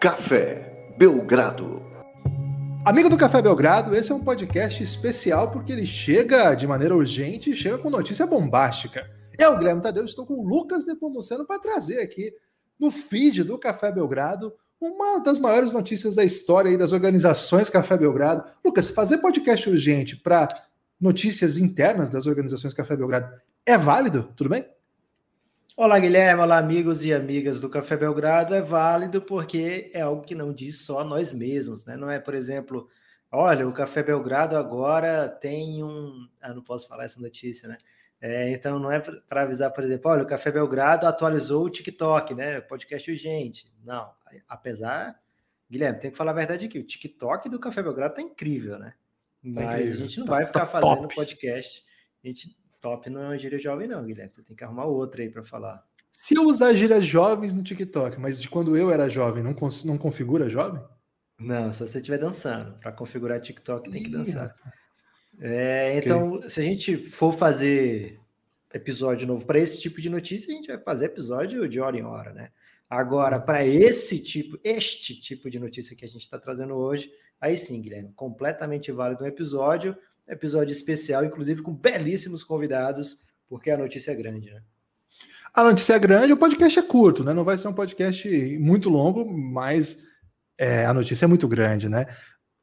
Café Belgrado. Amigo do Café Belgrado, esse é um podcast especial porque ele chega de maneira urgente e chega com notícia bombástica. Eu, Guilherme Tadeu, estou com o Lucas Nepomuceno para trazer aqui no feed do Café Belgrado uma das maiores notícias da história e das organizações Café Belgrado. Lucas, fazer podcast urgente para notícias internas das organizações Café Belgrado é válido? Tudo bem? Olá, Guilherme. Olá, amigos e amigas do Café Belgrado. É válido porque é algo que não diz só nós mesmos, né? Não é, por exemplo, olha, o Café Belgrado agora tem um. Ah, não posso falar essa notícia, né? É, então, não é para avisar, por exemplo, olha, o Café Belgrado atualizou o TikTok, né? Podcast urgente. Não, apesar, Guilherme, tem que falar a verdade aqui: o TikTok do Café Belgrado tá incrível, né? Mas incrível. a gente não tá, vai ficar tá fazendo top. podcast. A gente Top não é uma gíria jovem, não, Guilherme. Você tem que arrumar outra aí para falar. Se eu usar gírias jovens no TikTok, mas de quando eu era jovem, não, não configura jovem? Não, se você estiver dançando. Para configurar TikTok, tem que dançar. É, então, okay. se a gente for fazer episódio novo para esse tipo de notícia, a gente vai fazer episódio de hora em hora, né? Agora, para esse tipo, este tipo de notícia que a gente está trazendo hoje, aí sim, Guilherme, completamente válido um episódio episódio especial, inclusive com belíssimos convidados, porque a notícia é grande, né? A notícia é grande, o podcast é curto, né? Não vai ser um podcast muito longo, mas é, a notícia é muito grande, né?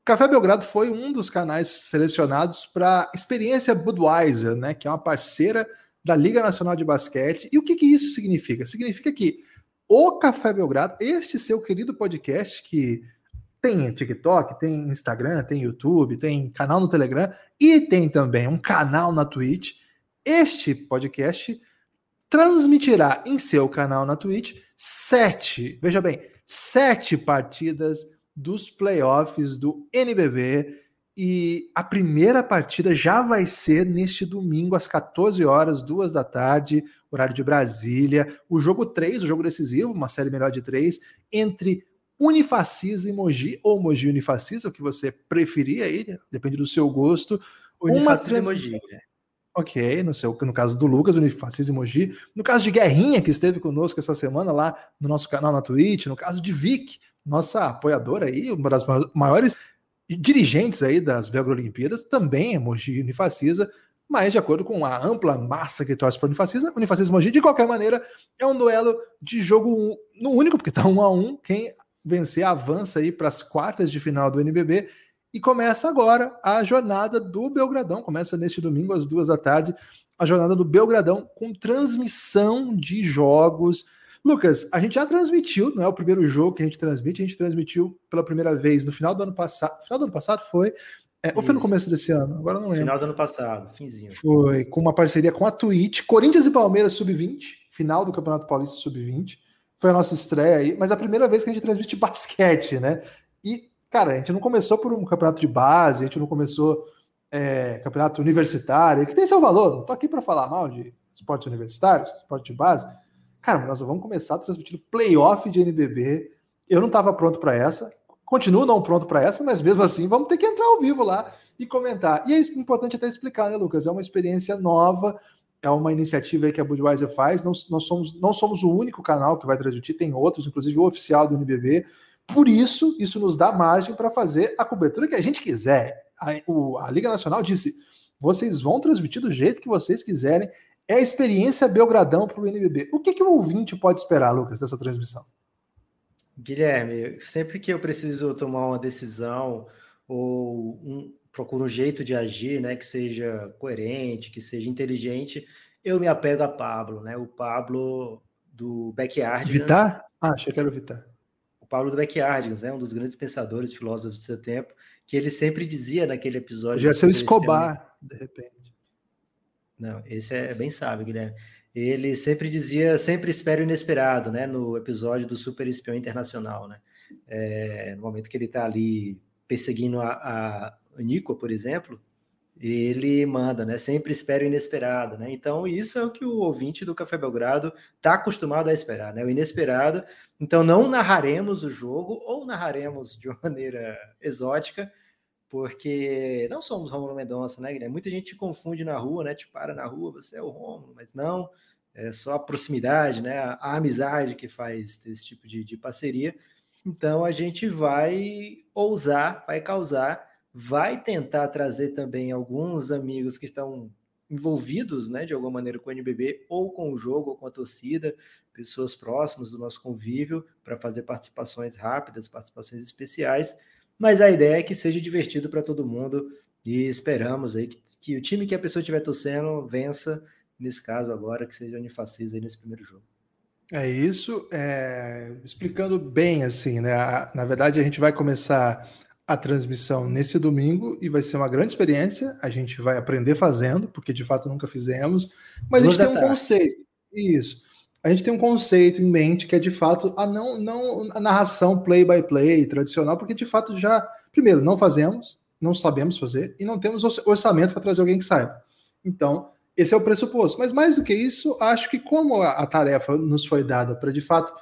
Café Belgrado foi um dos canais selecionados para Experiência Budweiser, né? Que é uma parceira da Liga Nacional de Basquete. E o que, que isso significa? Significa que o Café Belgrado, este seu querido podcast que tem TikTok, tem Instagram, tem YouTube, tem canal no Telegram e tem também um canal na Twitch. Este podcast transmitirá em seu canal na Twitch sete, veja bem, sete partidas dos playoffs do NBB. E a primeira partida já vai ser neste domingo, às 14 horas, duas da tarde, horário de Brasília. O jogo 3, o jogo decisivo, uma série melhor de três, entre Unifacisa e Mogi, ou Mogi Unifacisa, o que você preferir aí, depende do seu gosto. Unifacisa uma Mogi. Né? Ok, no, seu, no caso do Lucas, Unifacisa e Mogi. No caso de Guerrinha, que esteve conosco essa semana lá no nosso canal na Twitch. No caso de Vic, nossa apoiadora aí, uma das maiores dirigentes aí das Belgrado Olimpíadas, também é Mogi Unifacisa mas de acordo com a ampla massa que torce para o Unifacisa, Unifacisa e Mogi, de qualquer maneira, é um duelo de jogo no único, porque está um a um. Quem vencer, avança aí para as quartas de final do NBB e começa agora a jornada do Belgradão. Começa neste domingo às duas da tarde a jornada do Belgradão com transmissão de jogos. Lucas, a gente já transmitiu, não é o primeiro jogo que a gente transmite, a gente transmitiu pela primeira vez no final do ano passado. Final do ano passado foi. É, ou foi no começo desse ano? Agora não lembro. Final do ano passado, finzinho. Foi com uma parceria com a Twitch, Corinthians e Palmeiras Sub-20, final do Campeonato Paulista Sub-20 foi a nossa estreia aí, mas é a primeira vez que a gente transmite basquete, né? E, cara, a gente não começou por um campeonato de base, a gente não começou é, campeonato universitário, que tem seu valor, não tô aqui para falar mal de esportes universitários, esporte de base. Cara, nós vamos começar transmitindo playoff de NBB. Eu não estava pronto para essa, continuo não pronto para essa, mas mesmo assim vamos ter que entrar ao vivo lá e comentar. E é importante até explicar, né, Lucas? É uma experiência nova é uma iniciativa que a Budweiser faz. Não, nós somos, não somos o único canal que vai transmitir, tem outros, inclusive o oficial do NBB. Por isso, isso nos dá margem para fazer a cobertura que a gente quiser. A, o, a Liga Nacional disse: vocês vão transmitir do jeito que vocês quiserem. É a experiência Belgradão para o NBB. O que, que o ouvinte pode esperar, Lucas, dessa transmissão? Guilherme, sempre que eu preciso tomar uma decisão ou um, procuro um jeito de agir, né, que seja coerente, que seja inteligente, eu me apego a Pablo, né? O Pablo do Backyard. Vitar? Ah, achei que era o Vitar. O Pablo do Backyardigans, né? Um dos grandes pensadores, filósofos do seu tempo, que ele sempre dizia naquele episódio. Já ser o Escobar, de repente. Não, esse é bem sábio, Guilherme. Ele sempre dizia, sempre espera o inesperado, né? No episódio do Super Espião Internacional, né? É, no momento que ele está ali perseguindo a, a Nico, por exemplo, ele manda, né? Sempre espera o inesperado, né? Então, isso é o que o ouvinte do Café Belgrado está acostumado a esperar, né? O inesperado. Então, não narraremos o jogo ou narraremos de uma maneira exótica, porque não somos Romulo Mendonça, né, Guilherme? Muita gente te confunde na rua, né? Te para na rua, você é o Romulo, mas não. É só a proximidade, né? A, amizade que faz esse tipo de, de parceria. Então a gente vai ousar, vai causar, vai tentar trazer também alguns amigos que estão envolvidos, né, de alguma maneira com o NBB ou com o jogo ou com a torcida, pessoas próximas do nosso convívio para fazer participações rápidas, participações especiais. Mas a ideia é que seja divertido para todo mundo e esperamos aí que, que, o time que a pessoa estiver torcendo vença nesse caso agora, que seja Unifacis aí nesse primeiro jogo. É isso, é, explicando bem assim, né? Na verdade, a gente vai começar a transmissão nesse domingo e vai ser uma grande experiência. A gente vai aprender fazendo, porque de fato nunca fizemos, mas Duas a gente tem um conceito. Isso. A gente tem um conceito em mente que é de fato a não, não a narração play by play tradicional, porque de fato já, primeiro, não fazemos, não sabemos fazer e não temos orçamento para trazer alguém que saiba. Então, esse é o pressuposto. Mas mais do que isso, acho que como a, a tarefa nos foi dada para de fato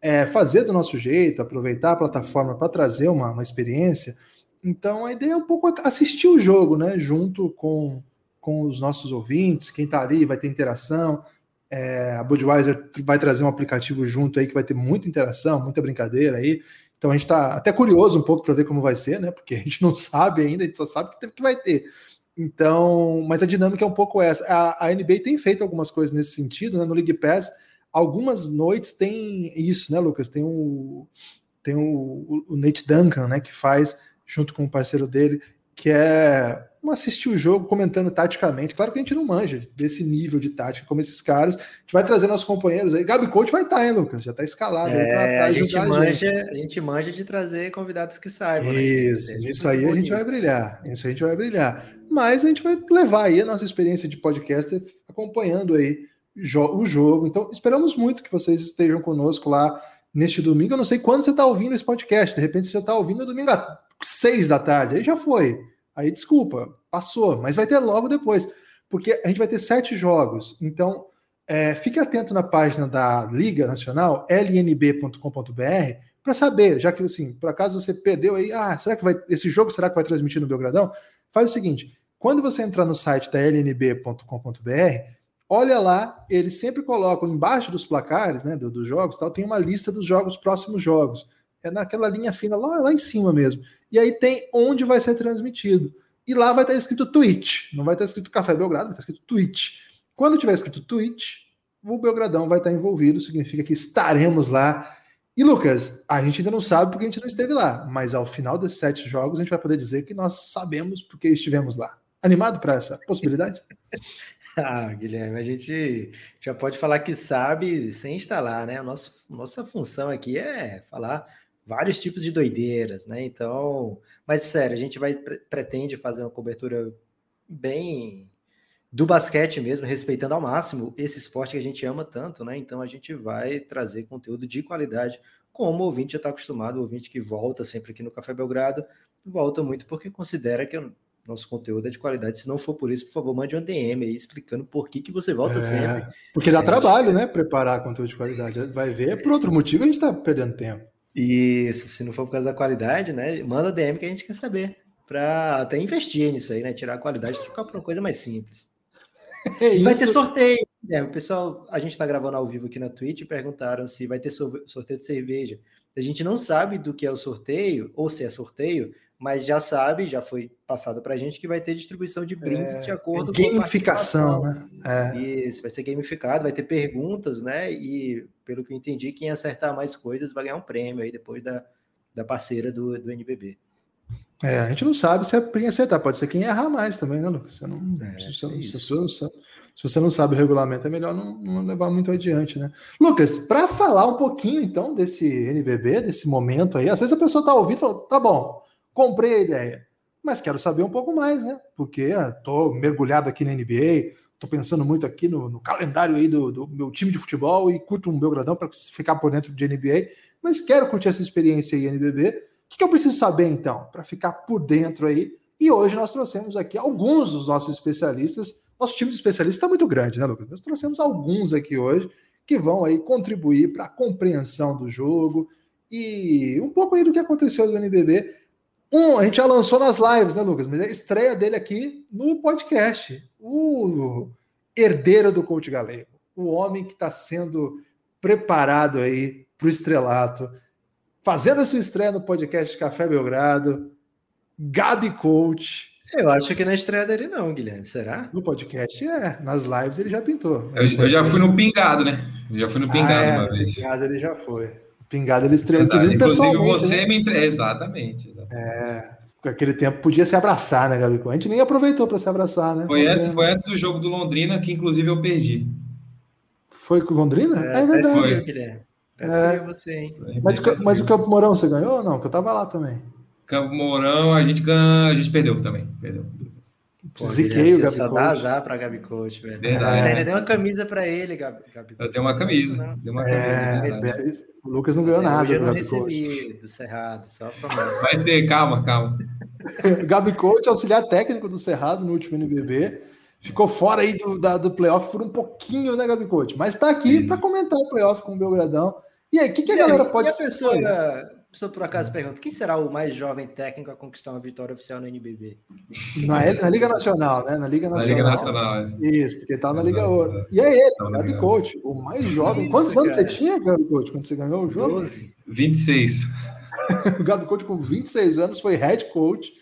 é, fazer do nosso jeito, aproveitar a plataforma para trazer uma, uma experiência, então a ideia é um pouco assistir o jogo, né? Junto com, com os nossos ouvintes, quem está ali vai ter interação. É, a Budweiser vai trazer um aplicativo junto aí que vai ter muita interação, muita brincadeira aí. Então a gente está até curioso um pouco para ver como vai ser, né? Porque a gente não sabe ainda, a gente só sabe que, vai ter. Então, mas a dinâmica é um pouco essa. A, a NBA tem feito algumas coisas nesse sentido, né? No League Pass, algumas noites tem isso, né, Lucas? Tem o tem o, o Nate Duncan, né, que faz junto com o parceiro dele, que é um assistir o jogo comentando taticamente. Claro que a gente não manja desse nível de tática como esses caras. A gente vai trazer nossos companheiros aí. Gabi Coach vai estar, tá, hein, Lucas? Já está escalado é, aí para ajudar a gente, manja, a gente. A gente manja de trazer convidados que saibam. Isso, né? isso aí a gente vai brilhar. Isso a gente vai brilhar mas a gente vai levar aí a nossa experiência de podcast acompanhando aí o jogo. Então, esperamos muito que vocês estejam conosco lá neste domingo. Eu não sei quando você está ouvindo esse podcast, de repente você está ouvindo domingo às seis da tarde, aí já foi. Aí desculpa, passou, mas vai ter logo depois, porque a gente vai ter sete jogos. Então, é, fique atento na página da Liga Nacional, lnb.com.br, para saber, já que assim, por acaso você perdeu aí, ah, será que vai esse jogo será que vai transmitir no Belgradão? Faz o seguinte, quando você entrar no site da lnb.com.br, olha lá, eles sempre colocam embaixo dos placares, né, dos, jogos, tal, tem uma lista dos jogos, próximos jogos. É naquela linha fina lá, lá em cima mesmo. E aí tem onde vai ser transmitido. E lá vai estar escrito Twitch, não vai estar escrito Café Belgrado, vai estar escrito Twitch. Quando tiver escrito Twitch, o Belgradão vai estar envolvido, significa que estaremos lá. E Lucas, a gente ainda não sabe porque a gente não esteve lá, mas ao final desses sete jogos a gente vai poder dizer que nós sabemos porque estivemos lá. Animado para essa possibilidade? ah, Guilherme, a gente já pode falar que sabe sem instalar, né? Nosso, nossa função aqui é falar vários tipos de doideiras, né? Então, mas sério, a gente vai pretende fazer uma cobertura bem do basquete mesmo, respeitando ao máximo esse esporte que a gente ama tanto, né? Então a gente vai trazer conteúdo de qualidade, como o ouvinte já está acostumado, o ouvinte que volta sempre aqui no Café Belgrado, volta muito porque considera que nosso conteúdo é de qualidade. Se não for por isso, por favor, mande um DM aí explicando por que, que você volta é, sempre. Porque dá é, trabalho, né? Preparar conteúdo de qualidade. Vai ver, por outro motivo, a gente está perdendo tempo. Isso, se não for por causa da qualidade, né? Manda DM que a gente quer saber. Para até investir nisso aí, né? Tirar a qualidade e trocar por uma coisa mais simples. É vai ter sorteio. É, o pessoal, a gente está gravando ao vivo aqui na Twitch perguntaram se vai ter sorteio de cerveja. A gente não sabe do que é o sorteio, ou se é sorteio, mas já sabe, já foi passado para a gente que vai ter distribuição de brindes é, de acordo é gamificação, com a né? É. Isso, vai ser gamificado, vai ter perguntas, né? E pelo que eu entendi, quem acertar mais coisas vai ganhar um prêmio aí depois da, da parceira do, do NBB. É, a gente não sabe se é quem acertar, pode ser quem errar mais também, né, Lucas? Você não, é, se, você, é se, você não sabe, se, você não sabe, o regulamento, é melhor não, não levar muito adiante, né? Lucas, para falar um pouquinho então desse NBB, desse momento aí, às vezes a pessoa tá ouvindo e fala, tá bom, comprei a ideia, mas quero saber um pouco mais, né? Porque estou mergulhado aqui na NBA, estou pensando muito aqui no, no calendário aí do, do, meu time de futebol e curto um Belgradão para ficar por dentro de NBA, mas quero curtir essa experiência aí NBB. O que, que eu preciso saber então para ficar por dentro aí? E hoje nós trouxemos aqui alguns dos nossos especialistas. Nosso time de especialistas está muito grande, né, Lucas? Nós trouxemos alguns aqui hoje que vão aí contribuir para a compreensão do jogo e um pouco aí do que aconteceu no NBB um, a gente já lançou nas lives, né, Lucas? Mas é a estreia dele aqui no podcast. O herdeiro do coach galego. O homem que está sendo preparado aí para o estrelato. fazendo a sua estreia no podcast Café Belgrado, Gabi Coach. Eu acho que na estreia dele não, Guilherme. Será? No podcast é, nas lives ele já pintou. Eu, eu já fui no Pingado, né? Eu já fui no Pingado ah, é, uma vez. Pingado ele já foi. Pingado ele estreou, inclusive, inclusive você né? me entre... exatamente, exatamente. É, aquele tempo podia se abraçar, né, Gabi? A gente nem aproveitou para se abraçar, né? Foi antes, foi antes do jogo do Londrina, que inclusive eu perdi. Foi com Londrina? É, é verdade. Foi. É. Você, hein? Mas, mas o Campo Mourão você ganhou ou não? Que eu tava lá também. Campo Mourão, a gente, a gente perdeu também. Perdeu. Pô, Ziquei o Gabi Só dá azar pra Gabi Coach, velho. Verdade. Você ainda deu uma camisa pra ele, Gabi, Gabi Eu dei uma camisa. Dei uma é, camisa o Lucas não ganhou nada. Eu não recebi do Cerrado, só promessa. Vai ter, calma, calma. Gabi Coach, auxiliar técnico do Cerrado no último NBB. Ficou fora aí do, da, do playoff por um pouquinho, né, Gabi Coach? Mas tá aqui para comentar o playoff com o Belgradão. E aí, o que, que a galera pode e a pessoa, pessoa por acaso pergunta: quem será o mais jovem técnico a conquistar uma vitória oficial no NBB? Na, na Liga Nacional, né? Na Liga Nacional. Na Liga Nacional, é. Isso, porque tá na Liga Ouro. E é ele, o Gabi Coach, o mais jovem. Quantos anos você tinha, Gabi Coach, quando você ganhou o jogo? 12. 26. o Gabi Coach, com 26 anos, foi head coach.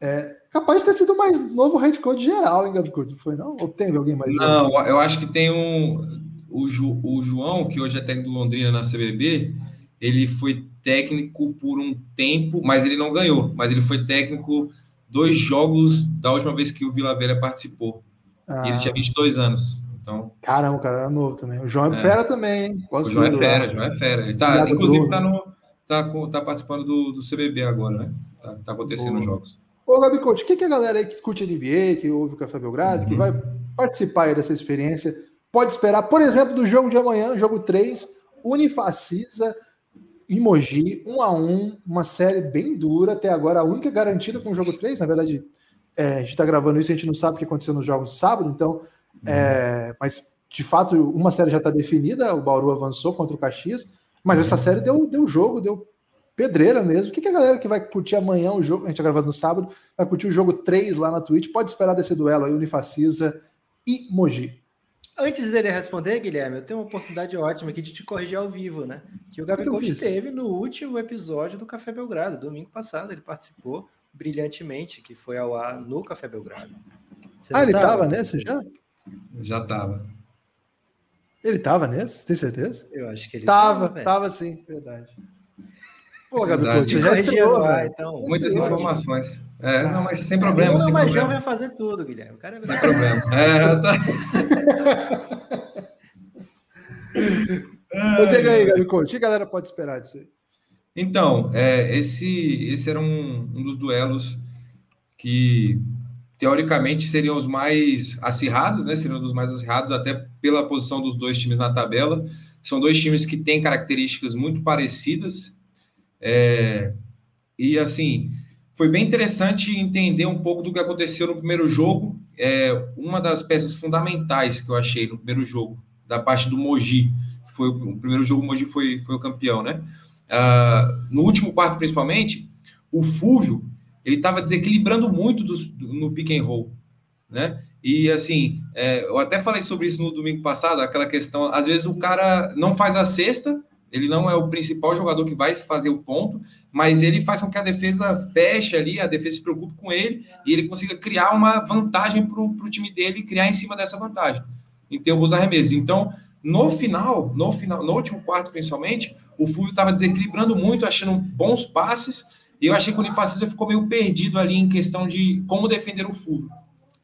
É, capaz de ter sido o mais novo head coach geral, hein, Gabi Coach? Foi não? Ou teve alguém mais? Não, eu acho que tem um o, Ju, o João, que hoje é técnico do Londrina na CBB, ele foi técnico por um tempo, mas ele não ganhou. Mas ele foi técnico dois jogos da última vez que o Vila Velha participou. Ah. E ele tinha 22 anos. Então... Caramba, o cara era novo também. O João é, é. fera também, hein? o João é fera, João é fera. Ele tá, inclusive, tá, no, tá, tá participando do, do CBB agora, né? Tá, tá acontecendo os jogos. Ô, Gabi Coach, o que, que a galera aí que curte NBA, que ouve o Café Belgrado, uhum. que vai participar dessa experiência, pode esperar, por exemplo, do jogo de amanhã, jogo 3, Unifacisa e Mogi, 1 a 1 uma série bem dura, até agora a única garantida com o jogo 3, na verdade, é, a gente está gravando isso, a gente não sabe o que aconteceu nos jogos de sábado, então, é, mas de fato, uma série já está definida, o Bauru avançou contra o Caxias, mas essa série deu, deu jogo, deu pedreira mesmo. O que, que a galera que vai curtir amanhã o jogo, a gente está gravando no sábado, vai curtir o jogo 3 lá na Twitch, pode esperar desse duelo aí, Unifacisa e Mogi. Antes dele responder, Guilherme, eu tenho uma oportunidade ótima aqui de te corrigir ao vivo, né? Que o Gabi Coach teve no último episódio do Café Belgrado, domingo passado, ele participou brilhantemente, que foi ao ar no Café Belgrado. Você ah, ele estava nesse já? Já estava. Ele estava nesse? Tem certeza? Eu acho que ele estava. Tava, tava sim, verdade. Pô, Gabi Coach, já estreou, né? então. Muitas informações. É, não, mas sem problema. Não, mas já vai fazer tudo, Guilherme. O cara é sem problema. É, tá. Você aí, Gabi Coach. O que a galera pode esperar disso aí? Então, é, esse, esse era um, um dos duelos que teoricamente seriam os mais acirrados, né? Seriam dos mais acirrados, até pela posição dos dois times na tabela. São dois times que têm características muito parecidas. É, e assim, foi bem interessante entender um pouco do que aconteceu no primeiro jogo. É, uma das peças fundamentais que eu achei no primeiro jogo, da parte do Mogi, que foi o primeiro jogo, o Mogi foi, foi o campeão, né? Uh, no último quarto, principalmente, o Fúvio, ele estava desequilibrando muito dos, no pick and roll, né? E assim, é, eu até falei sobre isso no domingo passado, aquela questão, às vezes o cara não faz a cesta, ele não é o principal jogador que vai fazer o ponto, mas ele faz com que a defesa feche ali, a defesa se preocupe com ele e ele consiga criar uma vantagem para o time dele e criar em cima dessa vantagem, em termos arremessos. Então, no final, no final, no último quarto principalmente, o Fulvio estava desequilibrando muito, achando bons passes, e eu achei que o Unifacisa ficou meio perdido ali em questão de como defender o Fulvio,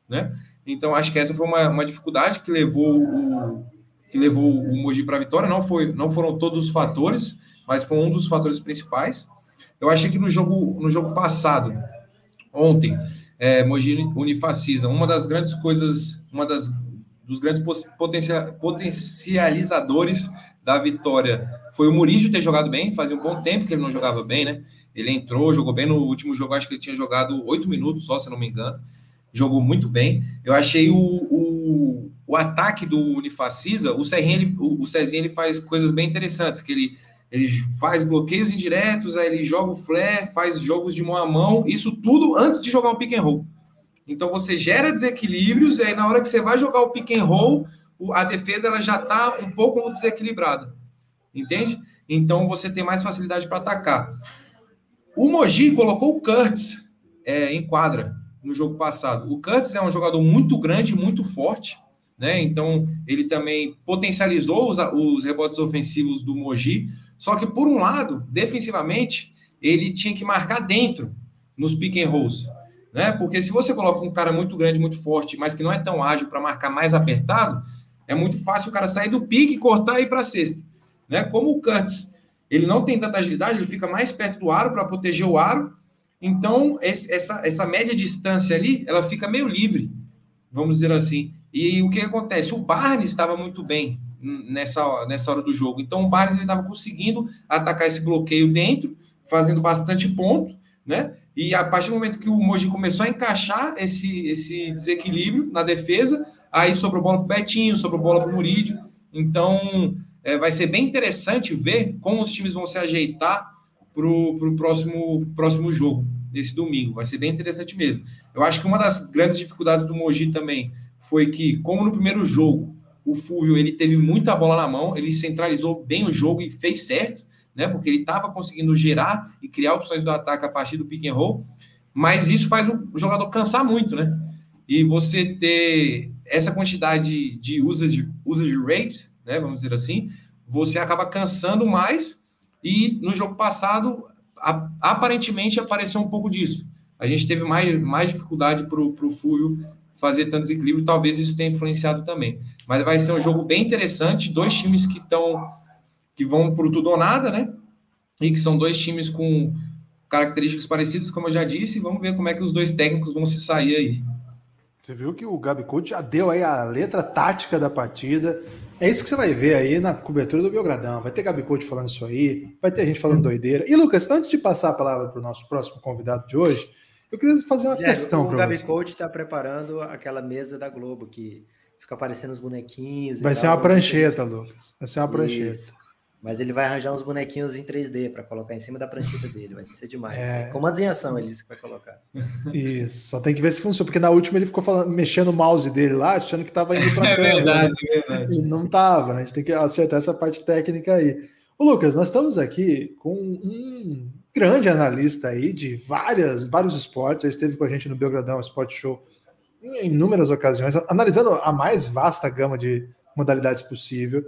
né? Então, acho que essa foi uma, uma dificuldade que levou o, que levou o Mogi para a vitória. Não, foi, não foram todos os fatores, mas foi um dos fatores principais. Eu achei que no jogo, no jogo passado, ontem, é, Mogi Unifacisa, uma das grandes coisas, uma das dos grandes potencializadores da vitória foi o Murídio ter jogado bem, fazia um bom tempo que ele não jogava bem, né? Ele entrou, jogou bem no último jogo, acho que ele tinha jogado oito minutos só, se não me engano. Jogou muito bem. Eu achei o, o o ataque do Unifacisa, o Serrinha, o Cezinha, ele faz coisas bem interessantes, que ele, ele faz bloqueios indiretos, aí ele joga o flare, faz jogos de mão a mão, isso tudo antes de jogar um pick and roll. Então você gera desequilíbrios, e aí na hora que você vai jogar o pick and roll, a defesa ela já está um pouco desequilibrada. Entende? então você tem mais facilidade para atacar. O Mogi colocou o Curtis é, em quadra no jogo passado. O Curtis é um jogador muito grande, muito forte, né? Então ele também potencializou os, os rebotes ofensivos do Mogi. Só que por um lado, defensivamente, ele tinha que marcar dentro nos pick and rolls, né? Porque se você coloca um cara muito grande, muito forte, mas que não é tão ágil para marcar mais apertado, é muito fácil o cara sair do pique, cortar e ir para a cesta, né? Como o Curtis, ele não tem tanta agilidade, ele fica mais perto do aro para proteger o aro. Então, essa, essa média distância ali, ela fica meio livre, vamos dizer assim. E o que acontece? O Barnes estava muito bem nessa, nessa hora do jogo. Então, o Barnes estava conseguindo atacar esse bloqueio dentro, fazendo bastante ponto, né? E a partir do momento que o Moji começou a encaixar esse, esse desequilíbrio na defesa, aí sobrou bola para o Betinho, sobrou bola para o Murídio. Então, é, vai ser bem interessante ver como os times vão se ajeitar para o próximo, próximo jogo, desse domingo. Vai ser bem interessante mesmo. Eu acho que uma das grandes dificuldades do Moji também foi que, como no primeiro jogo, o Fúvio ele teve muita bola na mão, ele centralizou bem o jogo e fez certo, né? Porque ele estava conseguindo gerar e criar opções do ataque a partir do pick and roll, mas isso faz o jogador cansar muito, né? E você ter essa quantidade de usage, usage rates, né? Vamos dizer assim, você acaba cansando mais. E no jogo passado, aparentemente apareceu um pouco disso. A gente teve mais, mais dificuldade para o Fúvio fazer tantos equilíbrios, talvez isso tenha influenciado também. Mas vai ser um jogo bem interessante, dois times que estão que vão para o tudo ou nada, né? E que são dois times com características parecidas, como eu já disse, vamos ver como é que os dois técnicos vão se sair aí. Você viu que o Gabi Couto já deu aí a letra tática da partida. É isso que você vai ver aí na cobertura do Belgradão. Vai ter Gabi Couto falando isso aí, vai ter gente falando doideira. E Lucas, antes de passar a palavra para o nosso próximo convidado de hoje, eu queria fazer uma questão para você. O Gabi Coach está preparando aquela mesa da Globo que fica aparecendo os bonequinhos. Vai ser tal, uma prancheta, Lucas. Vai ser uma prancheta. Isso. Mas ele vai arranjar uns bonequinhos em 3D para colocar em cima da prancheta dele. Vai ser demais. É... Comandos em ação, ele disse que vai colocar. Isso. Só tem que ver se funciona, porque na última ele ficou falando, mexendo o mouse dele lá, achando que estava indo para é câmera. Verdade, é verdade. E não estava, né? A gente tem que acertar essa parte técnica aí. Ô, Lucas, nós estamos aqui com um grande analista aí de várias, vários esportes, ele esteve com a gente no Belgradão Sport Show em inúmeras ocasiões, analisando a mais vasta gama de modalidades possível.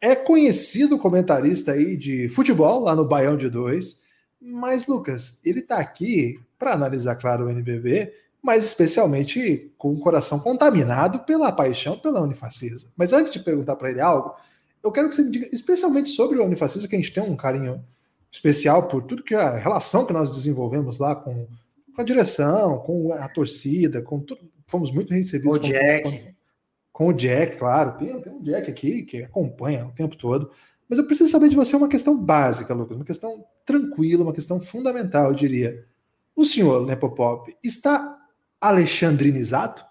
É conhecido comentarista aí de futebol lá no Baião de Dois, mas Lucas, ele está aqui para analisar, claro, o NBB, mas especialmente com o coração contaminado pela paixão pela Unifacisa. Mas antes de perguntar para ele algo, eu quero que você me diga especialmente sobre o Unifacisa, que a gente tem um carinho especial por tudo que a relação que nós desenvolvemos lá com, com a direção, com a torcida, com tudo. Fomos muito recebidos. Com o Jack. Com, com, o Jack, claro. Tem, tem um Jack aqui que acompanha o tempo todo. Mas eu preciso saber de você uma questão básica, Lucas, uma questão tranquila, uma questão fundamental, eu diria. O senhor, Nepopop, está alexandrinizado?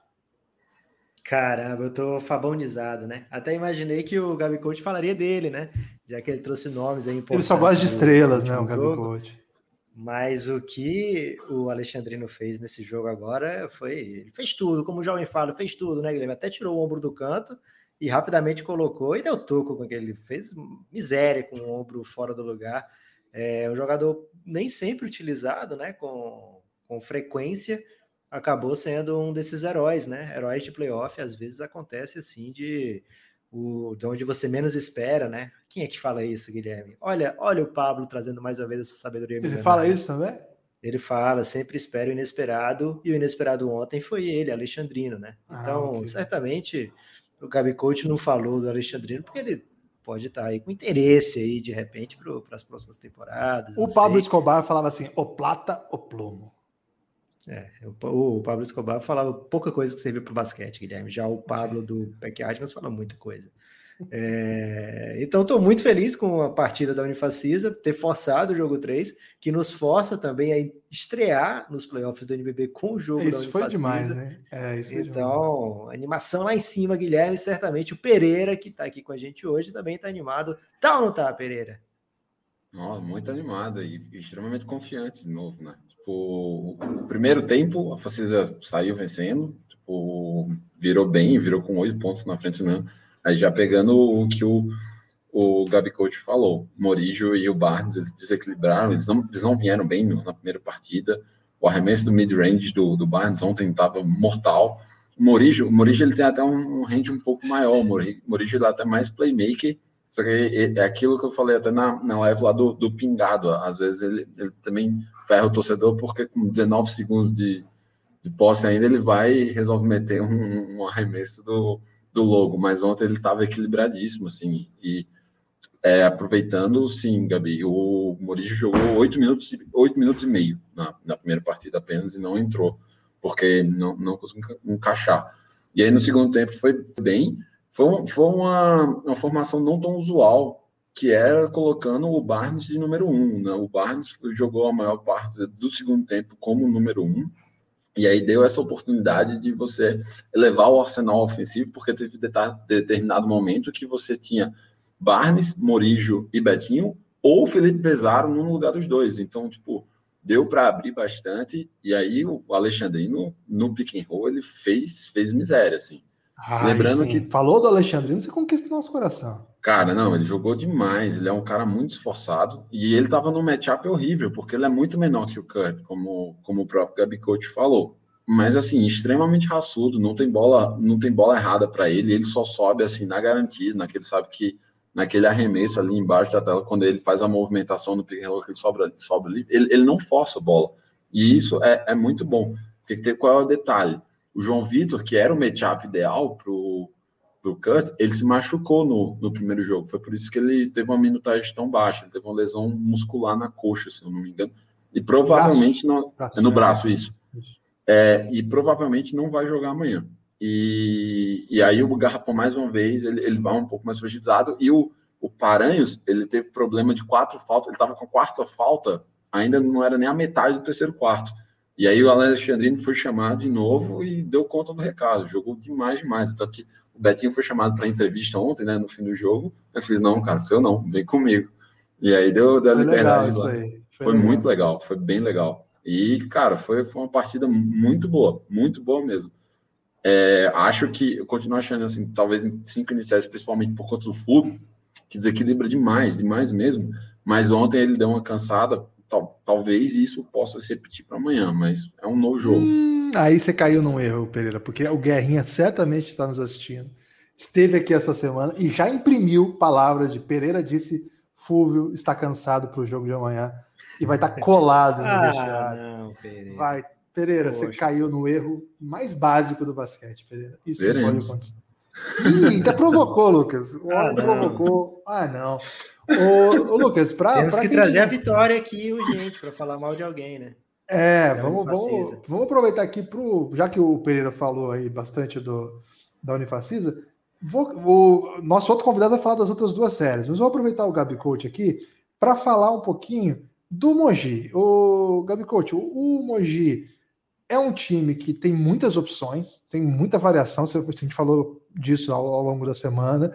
Caramba, eu tô fabonizado, né? Até imaginei que o Gabi Coach falaria dele, né? Já que ele trouxe nomes aí Ele só gosta de estrelas, né, o Gabi Coach. Mas o que o Alexandrino fez nesse jogo agora foi. Ele fez tudo, como o jovem fala, fez tudo, né, Guilherme? Até tirou o ombro do canto e rapidamente colocou e deu toco com aquele. Fez miséria com o ombro fora do lugar. É um jogador nem sempre utilizado, né, com, com frequência acabou sendo um desses heróis, né? Heróis de playoff, às vezes acontece assim de o, de onde você menos espera, né? Quem é que fala isso, Guilherme? Olha, olha o Pablo trazendo mais uma vez a sua sabedoria. Ele fala isso também? Ele fala, sempre espera o inesperado, e o inesperado ontem foi ele, Alexandrino, né? Ah, então, ah, okay. certamente, o Gabi Coach não falou do Alexandrino, porque ele pode estar aí com interesse aí, de repente, para as próximas temporadas. O Pablo sei. Escobar falava assim, o plata, o plomo. É, o, o, Pablo Escobar falava pouca coisa que servia para o basquete, Guilherme. Já o Pablo do Peck Adams fala muita coisa. É, então, estou muito feliz com a partida da Unifacisa, ter forçado o jogo 3, que nos força também a estrear nos playoffs do NBB com o jogo isso da Unifacisa. Foi demais, né? É, isso foi então, demais. animação lá em cima, Guilherme. Certamente o Pereira, que está aqui com a gente hoje, também está animado. Tá ou não tá, Pereira? Oh, muito animado e extremamente confiante de novo, né? Tipo, o primeiro tempo, a Facisa saiu vencendo, tipo, virou bem, virou com oito pontos na frente mesmo. Aí já pegando o que o, o Gabi Coach falou, o Morijo e o Barnes, eles desequilibraram, eles não, eles não vieram bem na primeira partida, o arremesso do mid-range do, do Barnes ontem estava mortal, o Morijo, o Morijo ele tem até um, range um pouco maior, o Morijo ele é até mais playmaker, só que é, é aquilo que eu falei até na, na live lá do, do pingado, às vezes ele, ele também ferra o torcedor, porque com 19 segundos de, de posse ainda, ele vai e resolve meter um, um arremesso do, do logo, mas ontem ele estava equilibradíssimo, assim, e é, aproveitando, sim, Gabi, o Maurício jogou oito minutos, oito minutos e meio na, na primeira partida apenas e não entrou, porque não, não conseguiu encaixar. E aí no segundo tempo foi bem, foi, foi uma, uma formação não tão usual, que era colocando o Barnes de número um, né? O Barnes jogou a maior parte do segundo tempo como número um, e aí deu essa oportunidade de você elevar o arsenal ofensivo, porque teve determinado momento que você tinha Barnes, Morijo e Betinho, ou Felipe Pesaro no lugar dos dois. Então, tipo, deu para abrir bastante. E aí o Alexandrino, no pick and roll, ele fez, fez miséria, assim. Ai, Lembrando sim. que. Falou do Alexandrino, você conquista nosso coração. Cara, não, ele jogou demais. Ele é um cara muito esforçado. E ele tava num matchup horrível, porque ele é muito menor que o Kurt, como, como o próprio Gabi Coach falou. Mas assim, extremamente raçudo, não tem bola, não tem bola errada para ele, ele só sobe assim na garantia, naquele sabe que naquele arremesso ali embaixo da tela, quando ele faz a movimentação no pick and roll, que ele sobra, sobra ali, ele, ele não força a bola. E isso é, é muito bom. Porque qual é o detalhe? O João Vitor, que era o matchup ideal pro, pro Cut, ele se machucou no, no primeiro jogo. Foi por isso que ele teve uma minutagem tão baixa. Ele teve uma lesão muscular na coxa, se eu não me engano. E provavelmente braço. não. Braço, é no braço, isso. É, e provavelmente não vai jogar amanhã. E, e aí o Garrafão, mais uma vez, ele, ele vai um pouco mais fragilizado. E o, o Paranhos, ele teve problema de quatro faltas. Ele estava com a quarta falta, ainda não era nem a metade do terceiro quarto. E aí o Alexandrino foi chamado de novo e deu conta do recado. Jogou demais, demais. Tanto que o Betinho foi chamado para entrevista ontem, né, no fim do jogo. Eu fiz, não, cara, seu não, vem comigo. E aí deu, deu a liberdade lá. Foi, foi legal. muito legal, foi bem legal. E, cara, foi, foi uma partida muito boa, muito boa mesmo. É, acho que eu continuo achando assim, talvez em cinco iniciais, principalmente por conta do Fulvio, que desequilibra demais, demais mesmo. Mas ontem ele deu uma cansada. Tal, talvez isso possa se repetir para amanhã, mas é um novo jogo. Hum, aí você caiu num erro, Pereira, porque o Guerrinha certamente está nos assistindo. Esteve aqui essa semana e já imprimiu palavras de Pereira disse Fúvio está cansado para o jogo de amanhã e vai estar tá colado no ah, vestiário. Não, Pereira. Vai Pereira, Poxa. você caiu no erro mais básico do basquete, Pereira. Isso Veremos. pode acontecer. Ih, ainda provocou, Lucas. O ah, provocou. Ah, não. Ô, ô Lucas, para. Temos que trazer a vitória aqui, gente, para falar mal de alguém, né? É, é vamos, vamos, vamos aproveitar aqui pro. Já que o Pereira falou aí bastante do, da Unifacisa, vou, o nosso outro convidado vai falar das outras duas séries, mas vou aproveitar o Gabi Coach aqui para falar um pouquinho do Mogi. O Gabi Coach, o, o Mogi é um time que tem muitas opções, tem muita variação, a gente falou disso ao, ao longo da semana.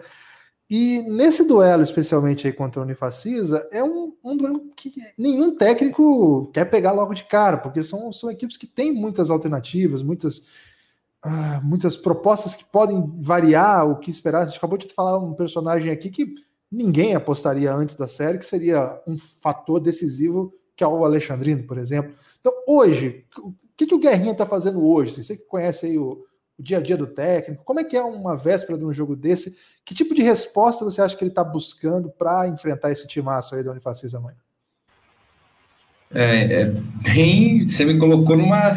E nesse duelo, especialmente aí contra o Unifacisa, é um, um, duelo que nenhum técnico quer pegar logo de cara, porque são, são equipes que têm muitas alternativas, muitas, uh, muitas propostas que podem variar o que esperar. A gente acabou de falar um personagem aqui que ninguém apostaria antes da série, que seria um fator decisivo, que é o Alexandrino, por exemplo. Então, hoje, que, que o Guerrinha está fazendo hoje? Você que conhece aí o, o, dia a dia do técnico, como é que é uma véspera de um jogo desse? Que tipo de resposta você acha que ele está buscando para enfrentar esse timaço aí da Unifacis amanhã? É, é, bem. Você me colocou numa.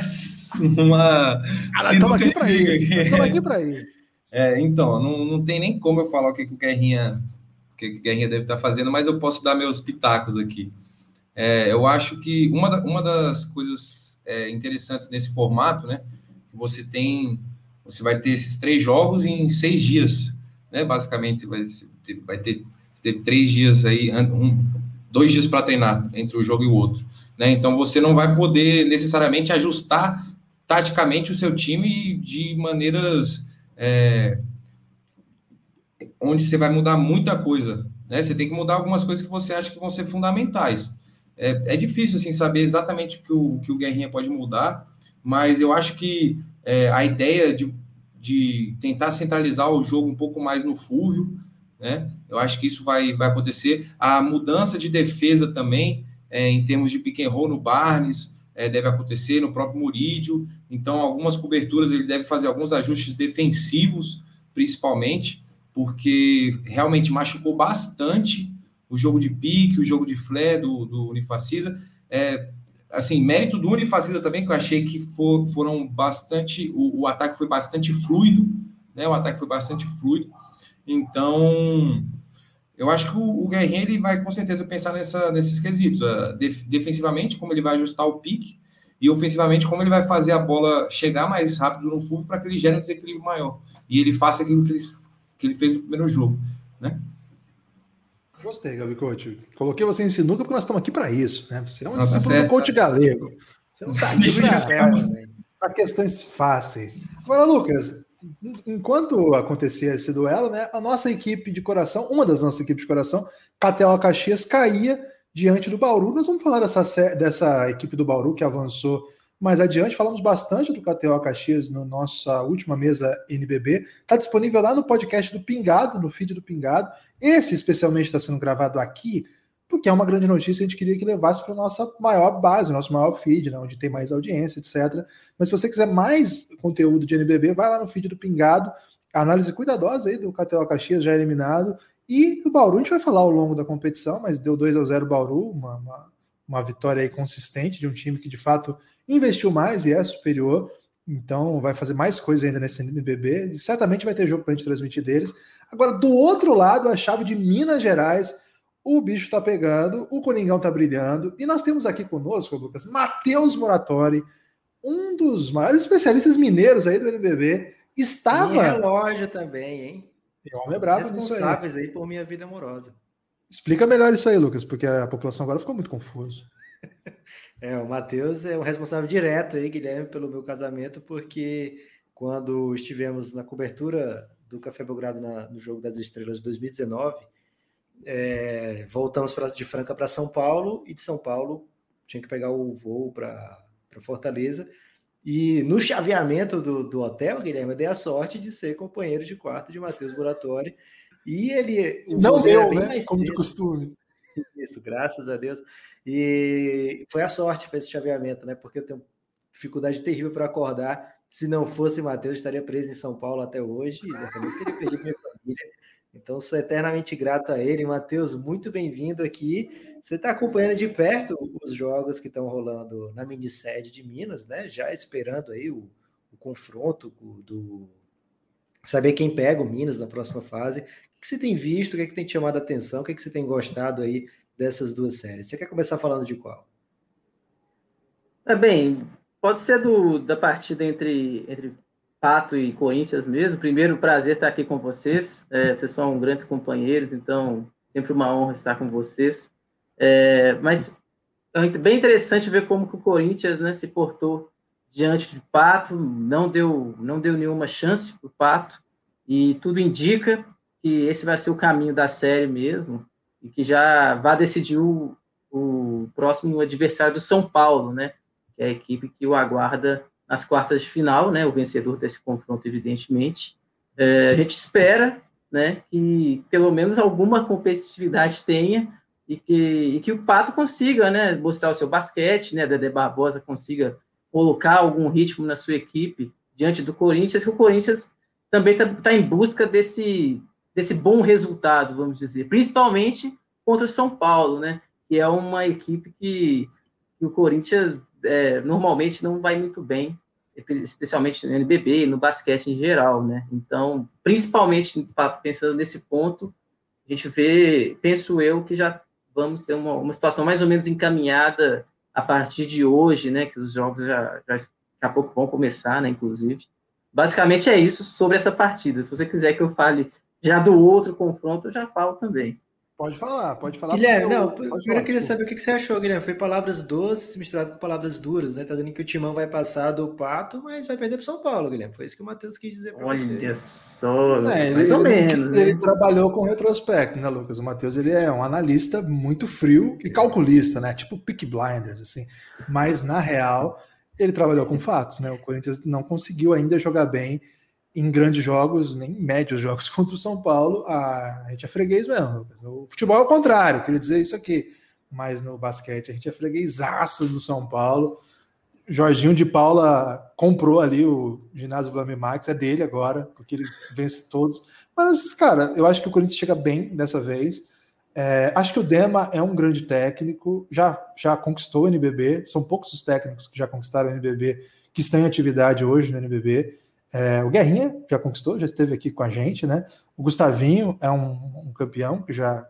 numa ah, estamos aqui para isso. Estamos aqui para isso. É, então, não, não tem nem como eu falar o que, que o Guerrinha, o que, que o Guerrinha deve estar tá fazendo, mas eu posso dar meus pitacos aqui. É, eu acho que uma, da, uma das coisas é, interessantes nesse formato, né? Que você tem, você vai ter esses três jogos em seis dias, né? Basicamente, você vai, vai ter, três dias aí, um, dois dias para treinar entre o jogo e o outro, né? Então você não vai poder necessariamente ajustar taticamente o seu time de maneiras é, onde você vai mudar muita coisa, né? Você tem que mudar algumas coisas que você acha que vão ser fundamentais é, é difícil assim saber exatamente o que o, que o Guerrinha pode mudar, mas eu acho que é, a ideia de, de tentar centralizar o jogo um pouco mais no Fúvio, né? Eu acho que isso vai, vai acontecer. A mudança de defesa também, é, em termos de pick and roll no Barnes, é, deve acontecer, no próprio Murídio. Então, algumas coberturas ele deve fazer alguns ajustes defensivos, principalmente, porque realmente machucou bastante o jogo de pique, o jogo de flare do, do Unifacisa. É, assim, mérito do Unifacisa também, que eu achei que for, foram bastante. O, o, ataque foi bastante fluido, né? O ataque foi bastante fluido. Então, eu acho que o, o Guerrinha ele vai com certeza pensar nessa, nesses quesitos. Uh, def, defensivamente, como ele vai ajustar o pique, e ofensivamente, como ele vai fazer a bola chegar mais rápido no fundo para que ele gere um desequilíbrio maior. E ele faça aquilo que ele, que ele fez no primeiro jogo, né? Gostei, Gabi Coach. Coloquei você em sinuca porque nós estamos aqui para isso, né? Você é um discípulo do coach galego. Você não está aqui para questões fáceis. Agora, Lucas, enquanto acontecia esse duelo, né, a nossa equipe de coração, uma das nossas equipes de coração, Catel Caxias, caía diante do Bauru. Nós vamos falar dessa, dessa equipe do Bauru que avançou mais adiante. Falamos bastante do KTO Caxias na nossa última mesa NBB. Está disponível lá no podcast do Pingado, no feed do Pingado. Esse especialmente está sendo gravado aqui, porque é uma grande notícia, a gente queria que levasse para nossa maior base, nosso maior feed, né, onde tem mais audiência, etc. Mas se você quiser mais conteúdo de NBB, vai lá no feed do Pingado, análise cuidadosa aí do KTO Caxias já eliminado. E o Bauru a gente vai falar ao longo da competição, mas deu 2 a 0 Bauru, uma, uma, uma vitória aí consistente de um time que de fato investiu mais e é superior. Então vai fazer mais coisa ainda nesse NBB. E certamente vai ter jogo para a gente transmitir deles. Agora, do outro lado, a chave de Minas Gerais. O bicho está pegando, o Coringão está brilhando. E nós temos aqui conosco, Lucas, Matheus Moratori, um dos maiores especialistas mineiros aí do NBB. Estava. E relógio também, hein? E homem é bravo nisso aí. Responsáveis aí por minha vida amorosa. Explica melhor isso aí, Lucas, porque a população agora ficou muito confusa. É, o Matheus é o responsável direto aí, Guilherme, pelo meu casamento, porque quando estivemos na cobertura do Café Belgrado na, no Jogo das Estrelas de 2019, é, voltamos pra, de Franca para São Paulo e de São Paulo tinha que pegar o voo para Fortaleza. E no chaveamento do, do hotel, Guilherme, eu dei a sorte de ser companheiro de quarto de Matheus Buratori. E ele. Não deu, né? Como cedo. de costume. Isso, graças a Deus. E foi a sorte, fez esse chaveamento, né? Porque eu tenho dificuldade terrível para acordar. Se não fosse Matheus, estaria preso em São Paulo até hoje, exatamente teria perdido minha família. Então, sou eternamente grato a ele. Matheus, muito bem-vindo aqui. Você está acompanhando de perto os jogos que estão rolando na mini sede de Minas, né? Já esperando aí o, o confronto do. Saber quem pega o Minas na próxima fase. O que você tem visto? O que, é que tem te chamado a atenção? O que, é que você tem gostado aí dessas duas séries. Você quer começar falando de qual? É bem, pode ser do, da partida entre, entre Pato e Corinthians mesmo. Primeiro, prazer estar aqui com vocês. É, vocês são grandes companheiros, então sempre uma honra estar com vocês. É, mas é bem interessante ver como que o Corinthians né, se portou diante de Pato, não deu, não deu nenhuma chance para o Pato, e tudo indica que esse vai ser o caminho da série mesmo e que já vai decidir o, o próximo adversário do São Paulo, né? Que é a equipe que o aguarda nas quartas de final, né? O vencedor desse confronto, evidentemente. É, a gente espera, né? Que pelo menos alguma competitividade tenha e que, e que o Pato consiga, né? Mostrar o seu basquete, né? Dede Barbosa consiga colocar algum ritmo na sua equipe diante do Corinthians, que o Corinthians também está tá em busca desse desse bom resultado, vamos dizer, principalmente contra o São Paulo, né? Que é uma equipe que, que o Corinthians é, normalmente não vai muito bem, especialmente no NBB e no basquete em geral, né? Então, principalmente pensando nesse ponto, a gente vê, penso eu, que já vamos ter uma, uma situação mais ou menos encaminhada a partir de hoje, né? Que os jogos já, já daqui a pouco vão começar, né? Inclusive. Basicamente é isso sobre essa partida. Se você quiser que eu fale já do outro confronto, eu já falo também. Pode falar, pode falar. Guilherme, não, eu, eu queria saber o que você achou, Guilherme. Foi palavras doces misturado com palavras duras, né? Tá dizendo que o Timão vai passar do Pato, mas vai perder para São Paulo, Guilherme. Foi isso que o Matheus quis dizer para você. Olha só, é, mais ele, ou menos. Ele, né? ele, trabalhou com retrospecto, né, Lucas? O Matheus ele é um analista muito frio e calculista, né? Tipo Pick Blinders, assim. Mas, na real, ele trabalhou com fatos, né? O Corinthians não conseguiu ainda jogar bem em grandes jogos, nem em médios jogos contra o São Paulo, a, gente é freguês mesmo. O futebol é o contrário, queria dizer isso aqui. Mas no basquete a gente é freguesaço do São Paulo. Jorginho de Paula comprou ali o ginásio Vlamir Max, é dele agora, porque ele vence todos. Mas, cara, eu acho que o Corinthians chega bem dessa vez. É, acho que o Dema é um grande técnico, já, já conquistou o NBB. São poucos os técnicos que já conquistaram o NBB que estão em atividade hoje no NBB. É, o Guerrinha já conquistou, já esteve aqui com a gente, né? O Gustavinho é um, um campeão que já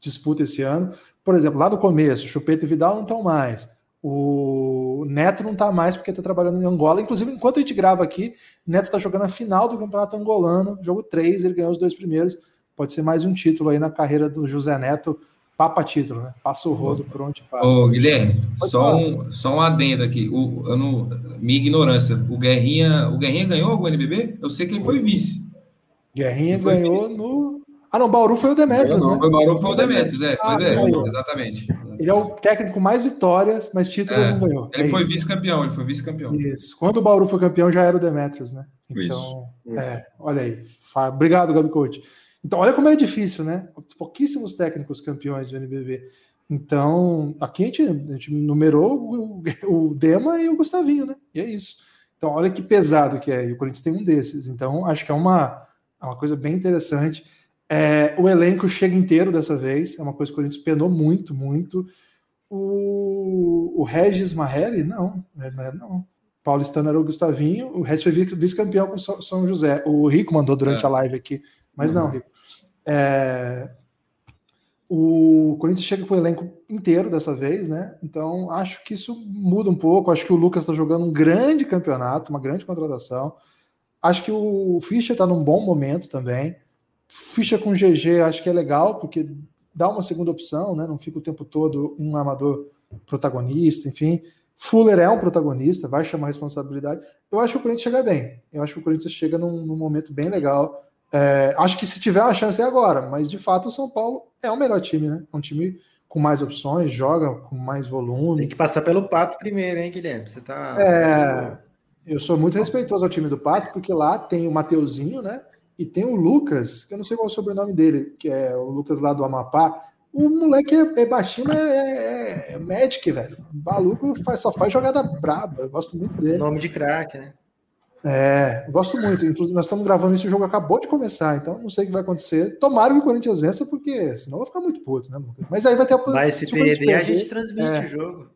disputa esse ano. Por exemplo, lá do começo, Chupeta e Vidal não estão mais. O Neto não está mais porque está trabalhando em Angola. Inclusive, enquanto a gente grava aqui, Neto está jogando a final do Campeonato Angolano, jogo 3, ele ganhou os dois primeiros. Pode ser mais um título aí na carreira do José Neto, papa título, né? Passa o rodo por onde passa. Ô, Guilherme, só um, só um adendo aqui. O, eu não, minha ignorância. O Guerrinha, o Guerrinha ganhou algum NBB? Eu sei que ele foi vice. Guerrinha ganhou vice. no. Ah, não, Bauru foi o Demetrios, não, né? Foi Bauru foi o Demetrios, é. Ah, pois é, exatamente. Ele é o técnico com mais vitórias, mas título é, não ganhou. Ele é foi vice-campeão, ele foi vice-campeão. Isso. Quando o Bauru foi campeão, já era o Demetrios, né? Então, isso. é, olha aí. Obrigado, Gabi Coach. Então, olha como é difícil, né? Pouquíssimos técnicos campeões do NBB. Então, aqui a gente, a gente numerou o, o, Dema e o Gustavinho, né? E é isso. Então, olha que pesado que é. E o Corinthians tem um desses. Então, acho que é uma, é uma coisa bem interessante. É, o elenco chega inteiro dessa vez. É uma coisa que o Corinthians penou muito, muito. O, o Regis Marrelli, não. Não. Paulistano era o Gustavinho. O Regis foi vice-campeão com São José. O Rico mandou durante é. a live aqui mas não, uhum. Rico. É, o Corinthians chega com o elenco inteiro dessa vez, né? Então acho que isso muda um pouco. Acho que o Lucas está jogando um grande campeonato, uma grande contratação. Acho que o Fischer está num bom momento também. Fischer com GG acho que é legal, porque dá uma segunda opção, né? Não fica o tempo todo um amador protagonista, enfim. Fuller é um protagonista, vai chamar responsabilidade. Eu acho que o Corinthians chega bem. Eu acho que o Corinthians chega num, num momento bem legal é, acho que se tiver uma chance é agora, mas de fato o São Paulo é o melhor time, né? É um time com mais opções, joga com mais volume. Tem que passar pelo Pato primeiro, hein, Guilherme? Você tá. É, eu sou muito respeitoso ao time do Pato, porque lá tem o Mateuzinho, né? E tem o Lucas, que eu não sei qual é o sobrenome dele, que é o Lucas lá do Amapá. O moleque é, é baixinho, é, é, é Magic, velho. O maluco faz, só faz jogada braba. Eu gosto muito dele. Nome de craque, né? É, gosto muito. Inclusive, nós estamos gravando isso, o jogo acabou de começar, então não sei o que vai acontecer. Tomara que o Corinthians vença, porque senão vai ficar muito puto, né, Lucas? Mas aí vai ter a Mas se, se perder, perder, a gente transmite é, o jogo.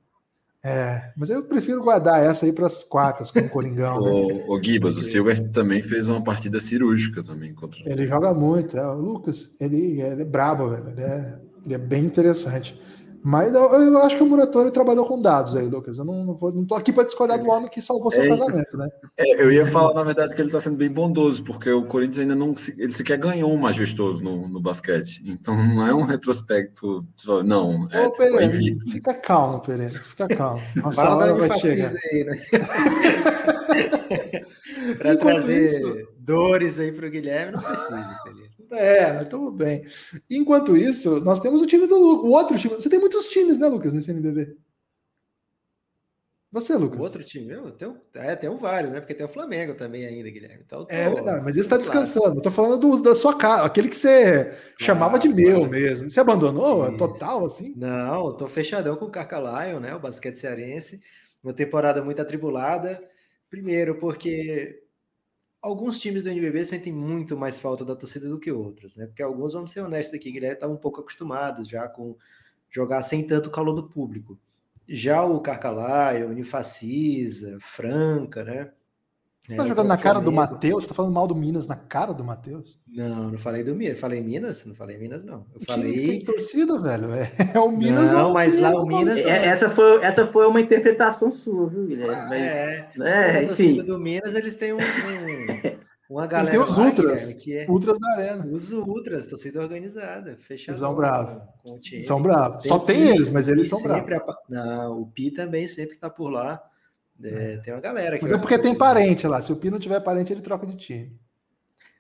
É, mas eu prefiro guardar essa aí para as quartas com o Coringão. né? o, o Gibas, o Silver também fez uma partida cirúrgica também contra Ele joga muito, é. O Lucas, ele, ele é brabo, velho. Ele é, ele é bem interessante. Mas eu, eu, acho que o Muratori trabalhou com dados aí, Lucas. Eu não, não, vou, não tô aqui para discordar do homem que salvou seu é, casamento, né? É, eu ia falar, na verdade, que ele está sendo bem bondoso, porque o Corinthians ainda não. Ele sequer ganhou um majestoso no, no basquete. Então não é um retrospecto. Não, é Ô, tipo, Pereira, Fica calmo, Pereira. Fica calmo. Nossa Fala hora vai chegar. Aí, né? para trazer isso... dores aí para o Guilherme, não precisa, Pereira. É, tudo bem. Enquanto isso, nós temos o time do Lucas. O outro time. Você tem muitos times, né, Lucas, nesse NBB? Você, Lucas. O outro time, eu tenho, é, tem vários, né? Porque tem o Flamengo também ainda, Guilherme. Então, tô, é verdade, mas esse está descansando. Eu tô falando do, da sua casa, aquele que você chamava de meu mesmo. Você abandonou isso. total, assim? Não, eu tô fechadão com o Carcalion, né? O basquete cearense. Uma temporada muito atribulada. Primeiro, porque alguns times do NBB sentem muito mais falta da torcida do que outros, né? Porque alguns, vamos ser honestos aqui, Guilherme, estavam um pouco acostumados já com jogar sem tanto calor do público. Já o Carcalaio, Unifacisa, Franca, né? Você tá é, jogando na cara do Matheus? Você tá falando mal do Minas na cara do Matheus? Não, não falei do Minas. Falei Minas? Não falei Minas, não. Eu falei. Sem torcida, velho. É, é o Minas. Não, é o mas Minas, lá o Minas. É, essa, foi, essa foi uma interpretação sua, viu, Guilherme? Mas, é, é, a torcida do Minas, eles têm um, um uma galera. Eles têm os Ultras. Guilherme, que é, ultras da Arena. Os Ultras, torcida organizada. Fechado. São bravos. São bravos. Só tem eles, mas eles são bravos. Não, o Pi também sempre tá por lá. É, tem uma galera Mas é porque tem parente lá. Se o Pi não tiver parente, ele troca de time.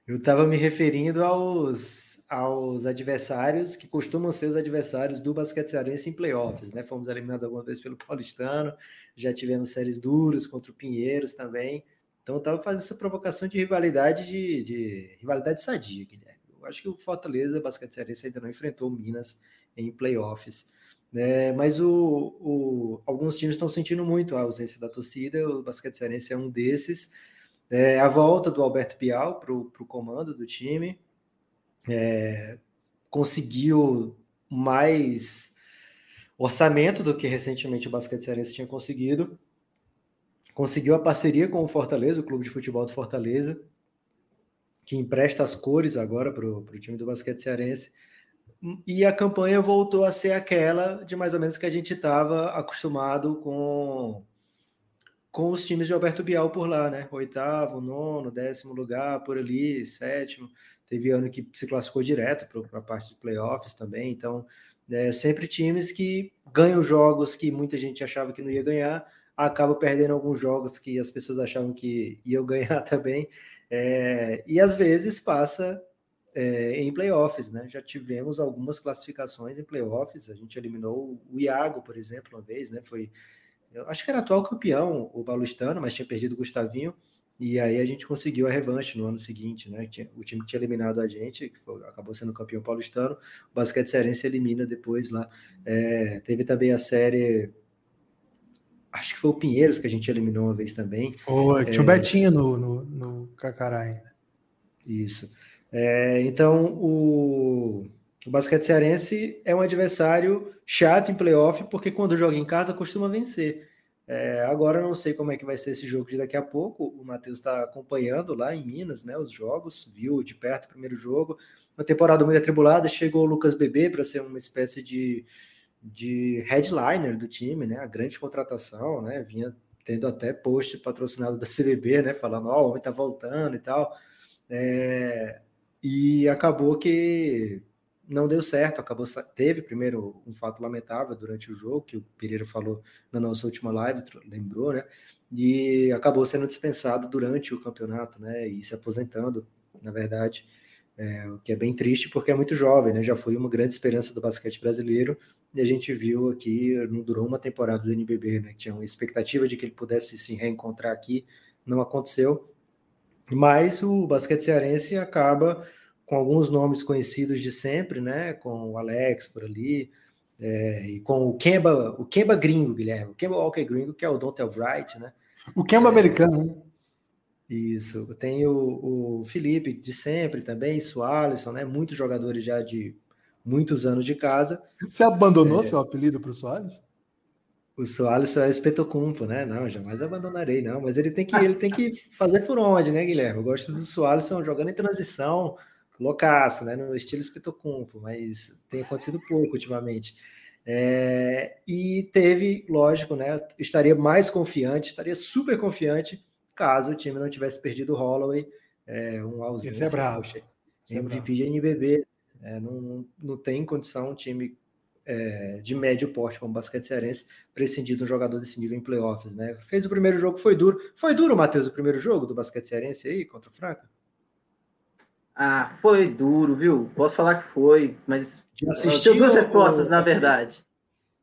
Eu estava me referindo aos, aos adversários que costumam ser os adversários do basquete cearense em playoffs, né? Fomos eliminados algumas vezes pelo Paulistano, já tivemos séries duras contra o Pinheiros também. Então eu estava fazendo essa provocação de rivalidade de, de rivalidade sadia, Guilherme. Eu acho que o Fortaleza Basquete Cearense ainda não enfrentou Minas em playoffs. É, mas o, o, alguns times estão sentindo muito a ausência da torcida, o Basquete Cearense é um desses. É, a volta do Alberto Pial para o comando do time é, conseguiu mais orçamento do que recentemente o Basquete Cearense tinha conseguido. Conseguiu a parceria com o Fortaleza, o Clube de Futebol do Fortaleza, que empresta as cores agora para o time do basquete cearense. E a campanha voltou a ser aquela de mais ou menos que a gente estava acostumado com, com os times de Alberto Bial por lá, né? Oitavo, nono, décimo lugar, por ali, sétimo. Teve ano que se classificou direto para a parte de playoffs também. Então, é, sempre times que ganham jogos que muita gente achava que não ia ganhar, acabam perdendo alguns jogos que as pessoas achavam que iam ganhar também. É, e às vezes passa é, em playoffs, né? Já tivemos algumas classificações em playoffs. A gente eliminou o Iago, por exemplo, uma vez, né? Foi, eu acho que era atual campeão o Paulistano, mas tinha perdido o Gustavinho. E aí a gente conseguiu a revanche no ano seguinte, né? O time que tinha eliminado a gente, que foi, acabou sendo campeão paulistano, o Basquete Cearense elimina depois lá. É, teve também a série acho que foi o Pinheiros que a gente eliminou uma vez também. Foi, tinha é, o Betinho no, no, no Cacará ainda. Isso. É, então, o, o basquete cearense é um adversário chato em playoff, porque quando joga em casa costuma vencer. É, agora não sei como é que vai ser esse jogo de daqui a pouco. O Matheus está acompanhando lá em Minas, né? Os jogos, viu de perto o primeiro jogo. Uma temporada muito atribulada, chegou o Lucas Bebê para ser uma espécie de de headliner do time, né? A grande contratação, né? Vinha tendo até post patrocinado da CBB, né? Falando, ó, oh, o homem tá voltando e tal. É, e acabou que não deu certo, acabou teve primeiro um fato lamentável durante o jogo que o Pereira falou na nossa última live, lembrou, né? E acabou sendo dispensado durante o campeonato, né? E se aposentando, na verdade, é, o que é bem triste porque é muito jovem, né? Já foi uma grande esperança do basquete brasileiro e a gente viu aqui, não durou uma temporada do NBB, né? Tinha uma expectativa de que ele pudesse se reencontrar aqui, não aconteceu. Mas o basquete cearense acaba com alguns nomes conhecidos de sempre, né? Com o Alex por ali, é, e com o Kemba, o Kemba gringo, Guilherme, o Kemba Walker gringo, que é o Dontel Bright, né? O Kemba é, americano, né? Isso. Tem o, o Felipe de sempre também, o Alisson, né? Muitos jogadores já de muitos anos de casa. Você abandonou é... seu apelido para o Soares? O Soares é espetocumpo, né? Não, jamais abandonarei, não. Mas ele tem que, ele tem que fazer por onde, né, Guilherme? Eu gosto do Soares jogando em transição, loucaço, né? No estilo espetocumpo, mas tem acontecido pouco ultimamente. É, e teve, lógico, né? Estaria mais confiante, estaria super confiante caso o time não tivesse perdido o Holloway, é, um ausência. Esse é bravo. MVP de NBB, é, não, não tem condição um time é, de médio porte como o basquete cearense prescindir de um jogador desse nível em playoffs, né? Fez o primeiro jogo, foi duro. Foi duro, Matheus, o primeiro jogo do basquete cearense aí contra o Franca? Ah, foi duro, viu? Posso falar que foi, mas tem duas respostas, na verdade.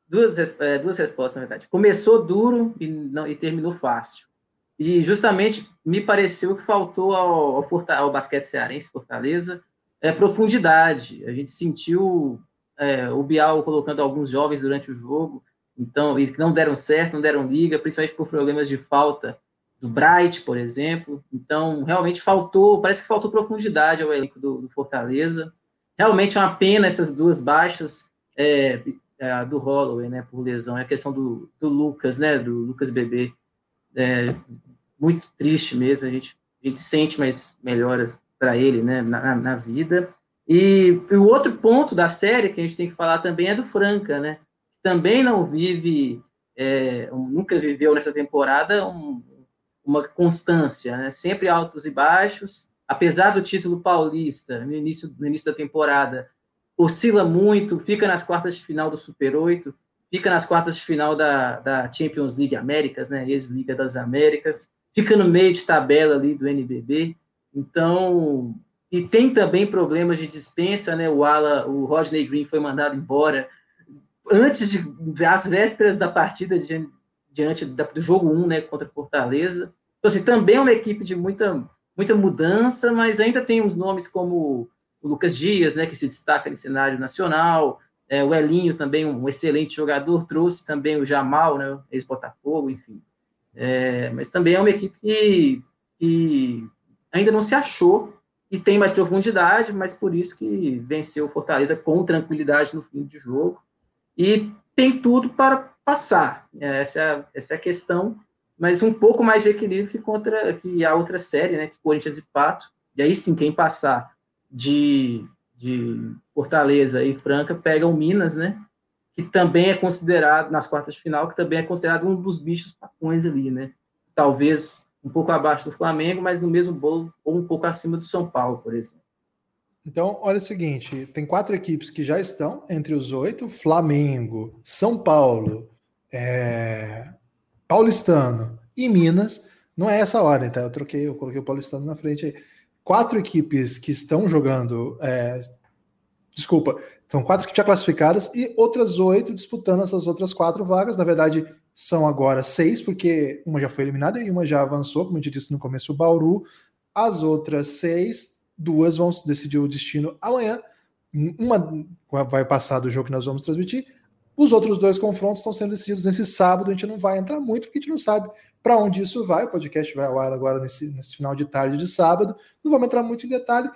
Duas, é, duas respostas, na verdade. Começou duro e, não, e terminou fácil. E justamente me pareceu que faltou ao, ao, ao basquete cearense, Fortaleza, é, profundidade. A gente sentiu é, o Bial colocando alguns jovens durante o jogo, então, e que não deram certo, não deram liga, principalmente por problemas de falta do Bright, por exemplo. Então, realmente faltou, parece que faltou profundidade ao elenco do, do Fortaleza. Realmente é uma pena essas duas baixas é, é, do Holloway, né, por lesão. É a questão do, do Lucas, né, do Lucas Bebê. É, muito triste mesmo, a gente, a gente sente mais melhoras para ele né, na, na vida. E, e, o outro ponto da série que a gente tem que falar também é do Franca, né? Também não vive, é, nunca viveu nessa temporada um, uma constância, né? Sempre altos e baixos. Apesar do título paulista no início, no início da temporada, oscila muito, fica nas quartas de final do Super 8, fica nas quartas de final da, da Champions League Américas, né? Ex-Liga das Américas, fica no meio de tabela ali do NBB. Então, e tem também problemas de dispensa, né? O ala, o Rodney Green foi mandado embora antes de as vésperas da partida diante, do jogo 1, né, contra Fortaleza. Então, assim, também é uma equipe de muita, muita mudança, mas ainda tem uns nomes como o Lucas Dias, né, que se destaca no cenário nacional, é, o Elinho também, um excelente jogador, trouxe também o Jamal, né, ex-Botafogo, enfim. É, mas também é uma equipe que, que ainda não se achou e tem mais profundidade, mas por isso que venceu o Fortaleza com tranquilidade no fim de jogo. E tem tudo para passar. Essa é a, essa é a questão, mas um pouco mais de equilíbrio que contra que a outra série, né? Que Corinthians e Pato. E aí sim, quem passar de, de Fortaleza e Franca pega o Minas, né? Que também é considerado, nas quartas de final, que também é considerado um dos bichos papões ali, né? Talvez um pouco abaixo do Flamengo, mas no mesmo bolo, ou um pouco acima do São Paulo, por exemplo. Então, olha o seguinte: tem quatro equipes que já estão entre os oito: Flamengo, São Paulo, é... Paulistano e Minas. Não é essa ordem, tá? Eu troquei, eu coloquei o Paulistano na frente aí. Quatro equipes que estão jogando. É... Desculpa, são quatro que já classificadas e outras oito disputando essas outras quatro vagas. Na verdade, são agora seis, porque uma já foi eliminada e uma já avançou, como eu disse no começo, o Bauru. As outras seis, duas vão decidir o destino amanhã. Uma vai passar do jogo que nós vamos transmitir. Os outros dois confrontos estão sendo decididos nesse sábado. A gente não vai entrar muito, porque a gente não sabe para onde isso vai. O podcast vai ao ar agora nesse, nesse final de tarde de sábado. Não vamos entrar muito em detalhe.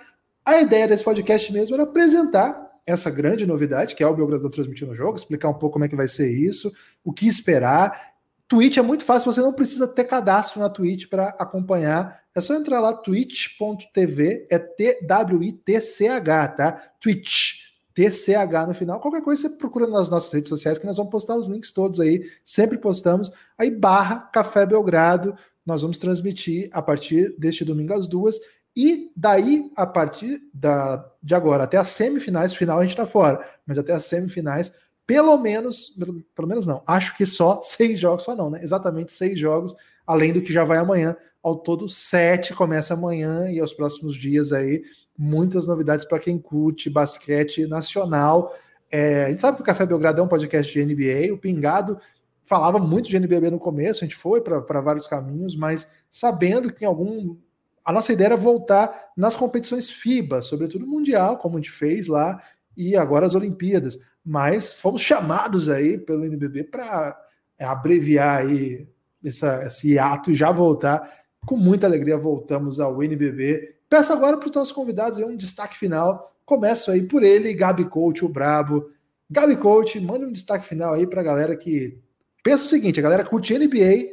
A ideia desse podcast mesmo era apresentar essa grande novidade, que é o Belgradão transmitindo o jogo, explicar um pouco como é que vai ser isso, o que esperar. Twitch é muito fácil, você não precisa ter cadastro na Twitch para acompanhar. É só entrar lá, twitch.tv, é T-W-I-T-C-H, tá? Twitch, T-C-H no final. Qualquer coisa você procura nas nossas redes sociais, que nós vamos postar os links todos aí, sempre postamos. Aí, barra Café Belgrado, nós vamos transmitir a partir deste domingo às duas. E daí, a partir da, de agora até as semifinais, final a gente está fora, mas até as semifinais, pelo menos, pelo, pelo, menos não, acho que só seis jogos, só não, né? Exatamente seis jogos, além do que já vai amanhã. Ao todo, sete começa amanhã e aos próximos dias aí, muitas novidades para quem curte basquete nacional. É, a gente sabe que o Café Belgrado é um podcast de NBA, o Pingado falava muito de NBB no começo, a gente foi para vários caminhos, mas sabendo que em algum a nossa ideia era voltar nas competições FIBA, sobretudo mundial, como a gente fez lá, e agora as Olimpíadas. Mas fomos chamados aí pelo NBB para é, abreviar aí essa, esse hiato e já voltar. Com muita alegria voltamos ao NBB. Peço agora para os nossos convidados um destaque final. Começo aí por ele, Gabi Coach, o brabo. Gabi Coach, manda um destaque final aí para a galera que pensa o seguinte: a galera curte NBA,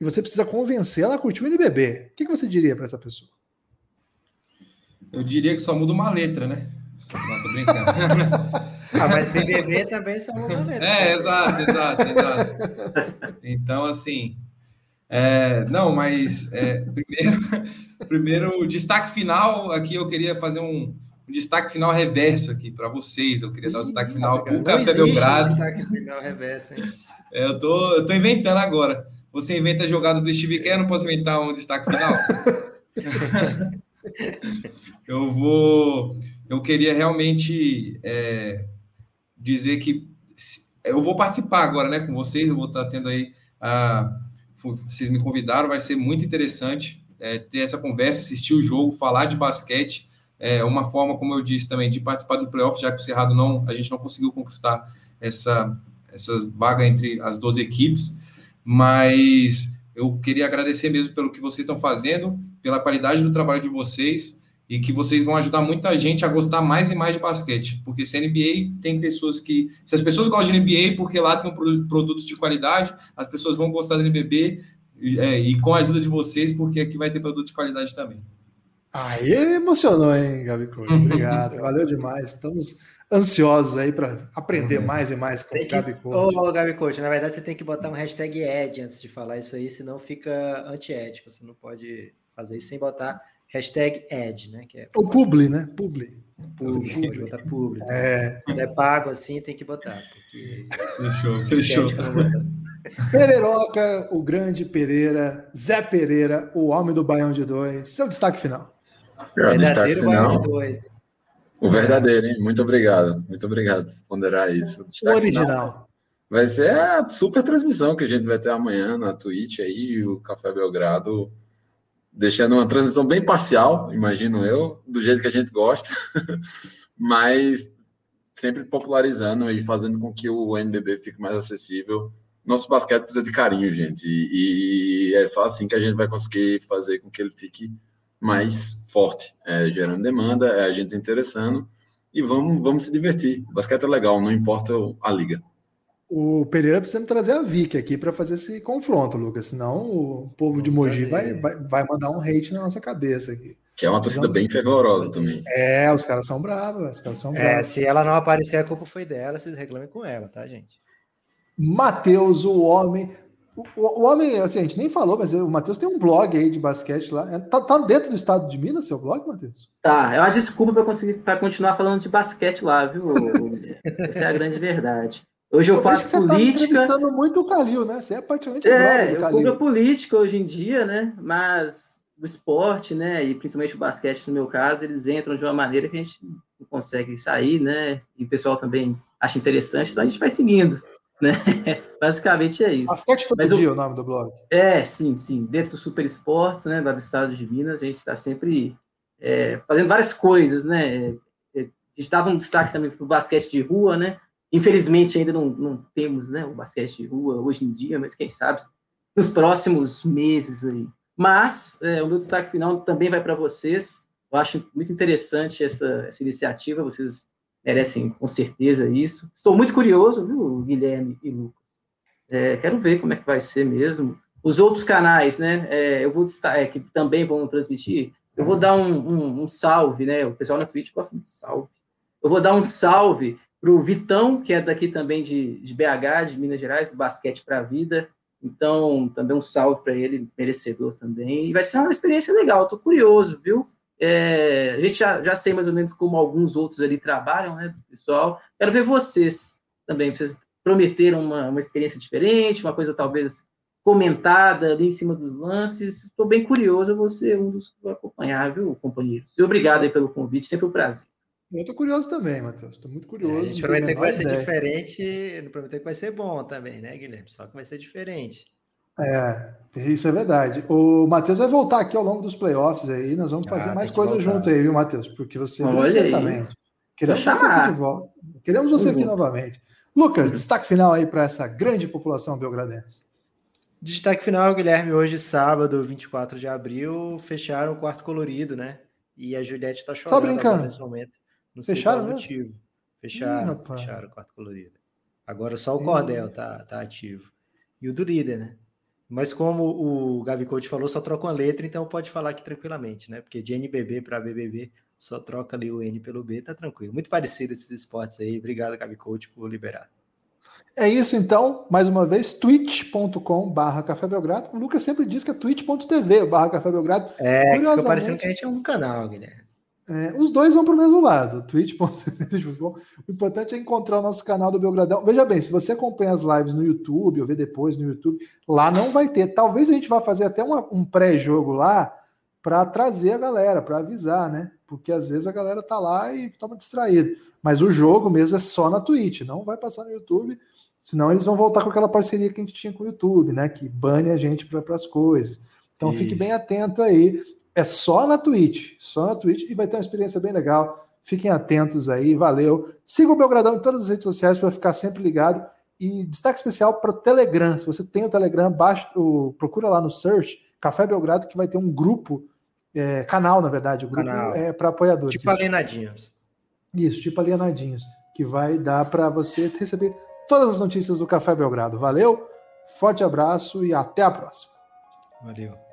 e você precisa convencer ela a curtir o NBB. O que, você diria para essa pessoa? Eu diria que só muda uma letra, né? Não, tô brincando. ah, mas BBB também só muda uma letra. É, exato, exato, exato. Então, assim, é, não, mas é, primeiro, primeiro, o destaque final aqui eu queria fazer um, um destaque final reverso aqui para vocês. Eu queria dar um destaque final para o Café Belgrado. Destaque final reverso, hein? É, eu tô, eu tô inventando agora. Você inventa a jogada do Steve Kerr, não posso inventar um destaque final? eu vou. Eu queria realmente é, dizer que eu vou participar agora, né, com vocês. Eu vou estar tendo aí a. Vocês me convidaram, vai ser muito interessante é, ter essa conversa, assistir o jogo, falar de basquete. É uma forma, como eu disse também, de participar do playoff, já que o Cerrado não, a gente não conseguiu conquistar essa, essa vaga entre as 12 equipes mas eu queria agradecer mesmo pelo que vocês estão fazendo, pela qualidade do trabalho de vocês e que vocês vão ajudar muita gente a gostar mais e mais de basquete, porque se a NBA tem pessoas que, se as pessoas gostam de NBA porque lá tem um produtos de qualidade, as pessoas vão gostar da NBB é, e com a ajuda de vocês, porque aqui vai ter produto de qualidade também. Aí emocionou, hein, Gabi Obrigado, valeu demais. Estamos ansiosos aí para aprender uhum. mais e mais com o Gabi Coach. Ô, Gabi Coach, na verdade você tem que botar um hashtag Ed antes de falar isso aí, senão fica antiético. Você não pode fazer isso sem botar hashtag Ed, né? Que é, o publi, né? Publi. Publi, pode botar publi. É. Quando é pago assim, tem que botar. Porque... Fechou, fechou. Pereiroca, o grande Pereira, Zé Pereira, o homem do Baião de Dois. Seu destaque final. Verdadeiro final. Baião de Dois. O verdadeiro, hein? Muito obrigado. Muito obrigado por ponderar isso. O original. Vai ser a super transmissão que a gente vai ter amanhã na Twitch aí, o Café Belgrado deixando uma transmissão bem parcial, imagino eu, do jeito que a gente gosta, mas sempre popularizando e fazendo com que o NBB fique mais acessível. Nosso basquete precisa de carinho, gente, e, e é só assim que a gente vai conseguir fazer com que ele fique mais forte, é, gerando demanda, é a gente se interessando e vamos, vamos se divertir. O basquete é legal, não importa a liga. O Pereira precisa me trazer a Vicky aqui para fazer esse confronto, Lucas. Senão o povo de Mogi vai, vai, vai mandar um hate na nossa cabeça aqui. Que é uma torcida bem fervorosa também. É, os caras são bravos, os caras são É, bravos. se ela não aparecer, a culpa foi dela, vocês reclamem com ela, tá, gente? Matheus, o homem. O, o- homem, assim, a gente nem falou, mas o Matheus tem um blog aí de basquete lá. É, Tá, tá dentro do estado de Minas seu blog, Matheus? Tá, é uma desculpa para conseguir para continuar falando de basquete lá, viu? Essa é a grande verdade. Hoje eu que faço você tá política. entrevistando muito o Calil, né? Você é praticamente É, eu Calil. cubro a política hoje em dia, né? Mas o esporte, né? E principalmente o basquete, no meu caso, eles entram de uma maneira que a gente não consegue sair, né? E o pessoal também acha interessante, então a gente vai seguindo, né? Basicamente é isso. Basquete todo Mas dia, o nome do blog. É, sim, sim. Dentro do Super Esportes, né, lá do estado de Minas, a gente está sempre é, fazendo várias coisas, né? É, A gente dava um destaque também para o basquete de rua, né? Infelizmente ainda não, não temos né, o basquete de rua hoje em dia, mas quem sabe nos próximos meses aí. Mas é, o meu destaque final também vai para vocês. Eu acho muito interessante essa, essa iniciativa, vocês merecem com certeza isso. Estou muito curioso, viu, Guilherme e Lucas? É, quero ver como é que vai ser mesmo. Os outros canais, né? é, eu vou destacar, é, que também vão transmitir. Eu vou dar um, um- um salve, né? O pessoal na Twitch gosta muito de salve. Eu vou dar um salve para o Vitão, que é daqui também de, de BH, de Minas Gerais, do Basquete para a Vida. Então, também um salve para ele, merecedor também. E vai ser uma experiência legal, estou curioso, viu? É, a gente já, já sei mais ou menos como alguns outros ali trabalham, né, pessoal? Quero ver vocês também. Vocês prometeram uma, uma experiência diferente, uma coisa talvez comentada ali em cima dos lances. Estou bem curioso, eu vou ser um dos que vou acompanhar, viu, companheiros? E obrigado aí pelo convite, sempre um prazer. Eu tô curioso também, Matheus. Estou muito É, curioso. a não gente prometeu a que vai menor ser ideia. diferente, não prometeu que vai ser bom também, né, Guilherme? Só que vai ser diferente. É, isso é verdade. O Matheus vai voltar aqui ao longo dos playoffs aí. Nós vamos fazer Ah, mais tem coisas junto aí, viu, Matheus? Porque você Olha aí. intensamente. Queremos você aqui de volta. Queremos você aqui Uhum. novamente. Lucas, destaque final aí para essa grande população belgradense. Destaque final, Guilherme, hoje, sábado, 24 de abril, fecharam o quarto colorido, né? E a Juliette tá chorando brincando? agora nesse momento. Não sei Fecharam mesmo? motivo. Fecharam, fecharam o quarto colorido. Agora só o Ih. cordel tá, tá ativo. E o do líder, né? Mas como o Gabi Coach falou, só troca uma letra, então pode falar aqui tranquilamente, né? Porque de NBB para BBB, só troca ali o N pelo B, tá tranquilo. Muito parecido esses esportes aí. Obrigado, Gabi Coach, por liberar. É isso então, mais uma vez, twitch.com barra Café Belgrado. O Lucas sempre diz que é twitch.tv barra Café Belgrado. É, Curiosamente- parecendo que a gente é um canal, Guilherme. É, os dois vão para o mesmo lado, twitch.tv. O importante é encontrar o nosso canal do Belgradão. Veja bem, se você acompanha as lives no YouTube, ou vê depois no YouTube, lá não vai ter. Talvez a gente vá fazer até uma- um pré-jogo lá para trazer a galera, para avisar, né? Porque às vezes a galera tá lá e toma distraído. Mas o jogo mesmo é só na Twitch, não vai passar no YouTube, senão eles vão voltar com aquela parceria que a gente tinha com o YouTube, né? Que bane a gente para as coisas. Então fique Isso. bem atento aí. É só na Twitch, só na Twitch e vai ter uma experiência bem legal. Fiquem atentos aí, valeu. Siga o Belgradão em todas as redes sociais para ficar sempre ligado. E destaque especial para o Telegram. Se você tem o Telegram, baixa, o, procura lá no search Café Belgrado, que vai ter um grupo, é, canal, na verdade, o grupo Canal. é para apoiadores. Tipo Isso. alienadinhos. Isso, tipo alienadinhos, que vai dar para você receber todas as notícias do Café Belgrado. Valeu, forte abraço e até a próxima. Valeu.